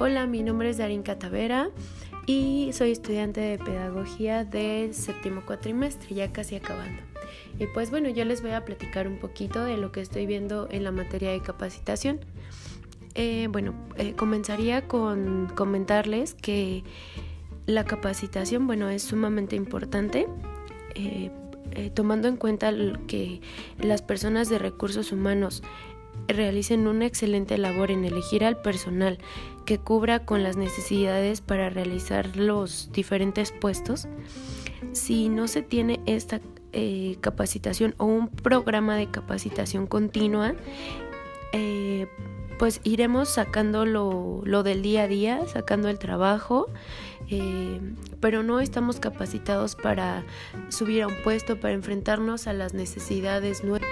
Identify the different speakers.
Speaker 1: Hola, mi nombre es Darín Catavera y soy estudiante de pedagogía del séptimo cuatrimestre, ya casi acabando. Y pues bueno, yo les voy a platicar un poquito de lo que estoy viendo en la materia de capacitación. Eh, bueno, eh, comenzaría con comentarles que la capacitación, bueno, es sumamente importante. Eh, tomando en cuenta que las personas de recursos humanos realicen una excelente labor en elegir al personal que cubra con las necesidades para realizar los diferentes puestos, si no se tiene esta eh, capacitación o un programa de capacitación continua, eh, pues iremos sacando lo, del día a día, sacando el trabajo, eh, pero no estamos capacitados para subir a un puesto, para enfrentarnos a las necesidades nuevas.